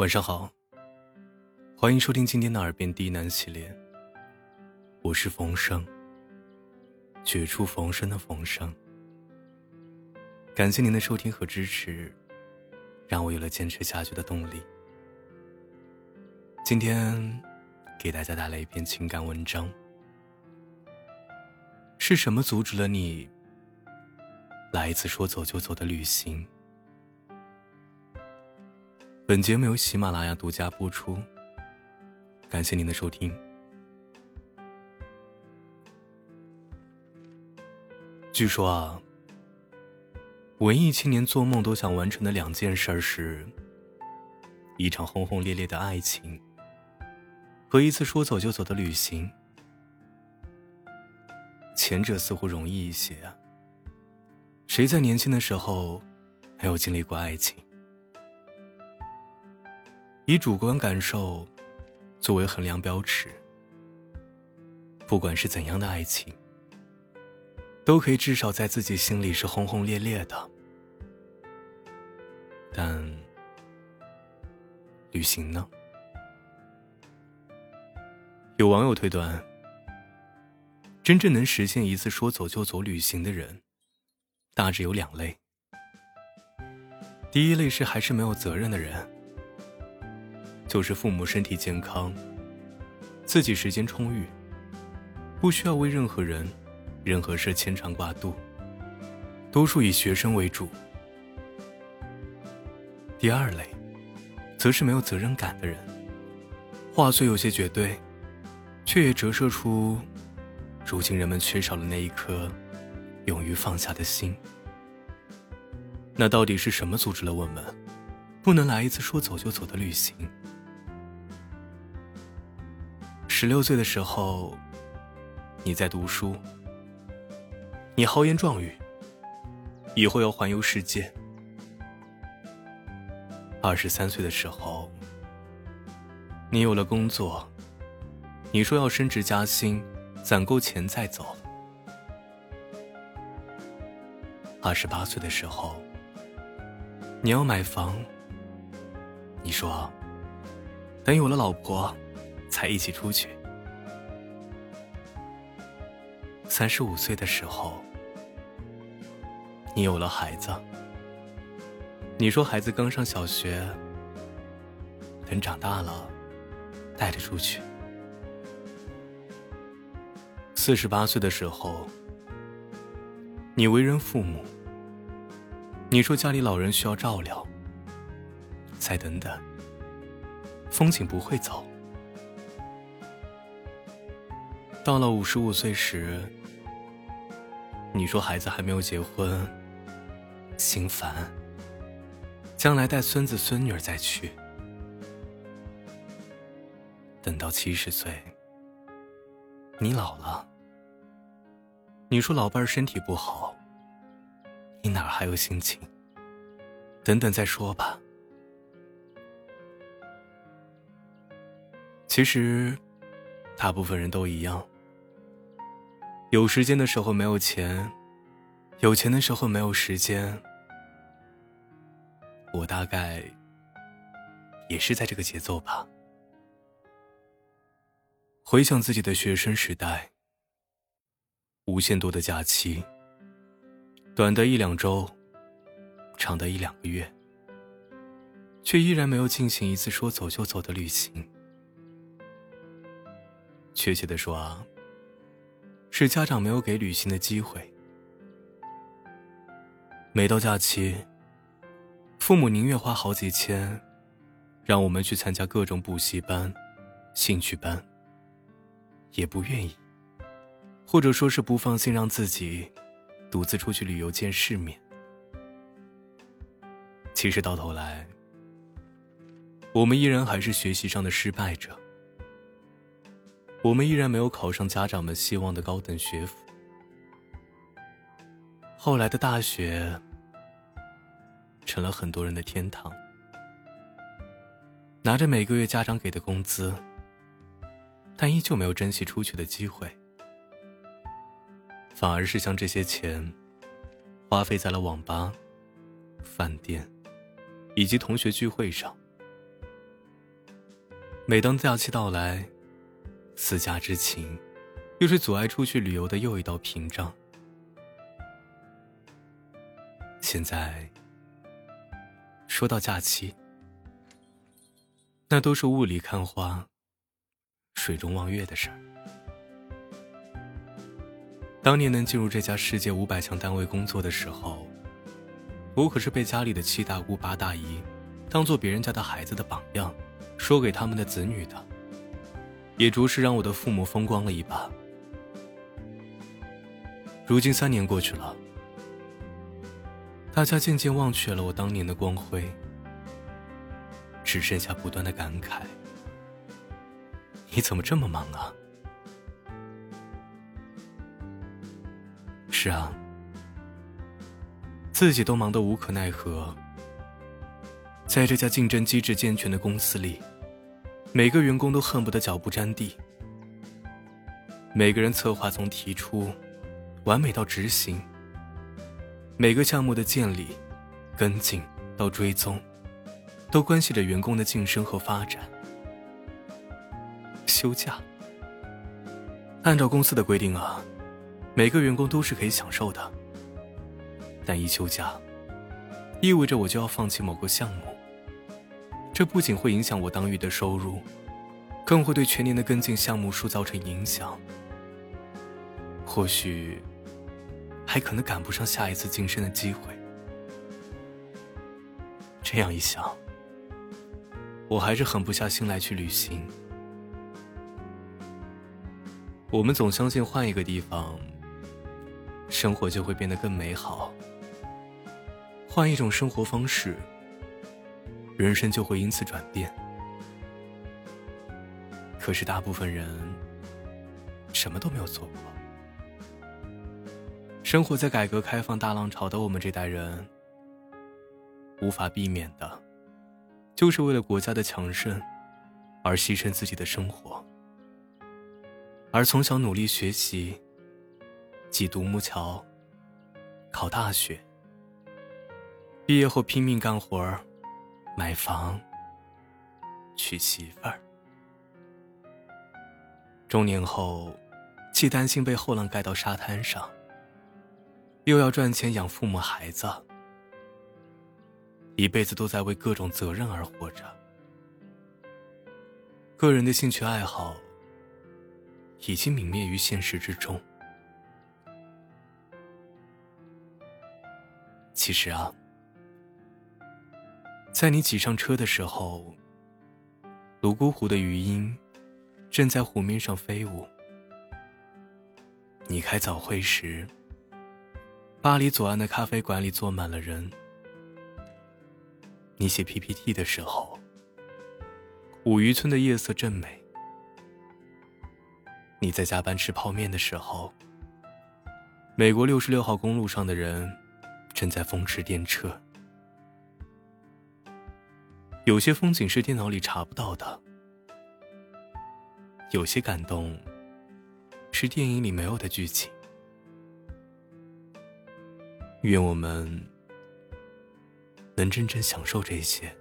晚上好，欢迎收听今天的《耳边低喃》系列。我是冯生，绝处逢生的冯生。感谢您的收听和支持，让我有了坚持下去的动力。今天给大家带来一篇情感文章。是什么阻止了你来一次说走就走的旅行？本节目由喜马拉雅独家播出，感谢您的收听。据说啊，文艺青年做梦都想完成的两件事是：一场轰轰烈烈的爱情和一次说走就走的旅行。前者似乎容易一些啊，谁在年轻的时候没有经历过爱情？以主观感受作为衡量标尺，不管是怎样的爱情，都可以至少在自己心里是轰轰烈烈的。但旅行呢？有网友推断，真正能实现一次说走就走旅行的人，大致有两类。第一类是还是没有责任的人。就是父母身体健康，自己时间充裕，不需要为任何人、任何事牵肠挂肚。多数以学生为主。第二类，则是没有责任感的人。话虽有些绝对，却也折射出，如今人们缺少了那一颗勇于放下的心。那到底是什么阻止了我们，不能来一次说走就走的旅行？十六岁的时候，你在读书，你豪言壮语，以后要环游世界。二十三岁的时候，你有了工作，你说要升职加薪，攒够钱再走。二十八岁的时候，你要买房，你说等有了老婆。才一起出去。三十五岁的时候，你有了孩子。你说孩子刚上小学，等长大了，带着出去。四十八岁的时候，你为人父母。你说家里老人需要照料。再等等，风景不会走。到了五十五岁时，你说孩子还没有结婚，心烦。将来带孙子孙女再去。等到七十岁，你老了。你说老伴儿身体不好，你哪还有心情？等等再说吧。其实，大部分人都一样。有时间的时候没有钱，有钱的时候没有时间。我大概也是在这个节奏吧。回想自己的学生时代，无限多的假期，短的一两周，长的一两个月，却依然没有进行一次说走就走的旅行。确切的说啊。是家长没有给旅行的机会。每到假期，父母宁愿花好几千，让我们去参加各种补习班、兴趣班，也不愿意，或者说是不放心让自己独自出去旅游见世面。其实到头来，我们依然还是学习上的失败者。我们依然没有考上家长们希望的高等学府。后来的大学成了很多人的天堂，拿着每个月家长给的工资，但依旧没有珍惜出去的机会，反而是将这些钱花费在了网吧、饭店以及同学聚会上。每当假期到来，思家之情，又是阻碍出去旅游的又一道屏障。现在说到假期，那都是雾里看花、水中望月的事儿。当年能进入这家世界五百强单位工作的时候，我可是被家里的七大姑八大姨当做别人家的孩子的榜样，说给他们的子女的，也着实让我的父母风光了一把。如今三年过去了，大家渐渐忘却了我当年的光辉，只剩下不断的感慨：你怎么这么忙啊？是啊，自己都忙得无可奈何。在这家竞争机制健全的公司里，每个员工都恨不得脚不沾地。每个人策划从提出，完美到执行；每个项目的建立、跟进到追踪，都关系着员工的晋升和发展。休假，按照公司的规定啊。每个员工都是可以享受的，但一休假，意味着我就要放弃某个项目。这不仅会影响我当月的收入，更会对全年的跟进项目数造成影响。或许，还可能赶不上下一次晋升的机会。这样一想，我还是狠不下心来去旅行。我们总相信换一个地方。生活就会变得更美好。换一种生活方式，人生就会因此转变。可是大部分人什么都没有做过。生活在改革开放大浪潮的我们这代人，无法避免的，就是为了国家的强盛而牺牲自己的生活，而从小努力学习。挤独木桥，考大学，毕业后拼命干活儿，买房，娶媳妇儿。中年后，既担心被后浪盖到沙滩上，又要赚钱养父母孩子，一辈子都在为各种责任而活着。个人的兴趣爱好已经泯灭于现实之中。其实啊，在你挤上车的时候，泸沽湖的鱼鹰正在湖面上飞舞；你开早会时，巴黎左岸的咖啡馆里坐满了人；你写 PPT 的时候，五渔村的夜色正美；你在加班吃泡面的时候，美国六十六号公路上的人。正在风驰电掣，有些风景是电脑里查不到的，有些感动是电影里没有的剧情。愿我们能真正享受这些。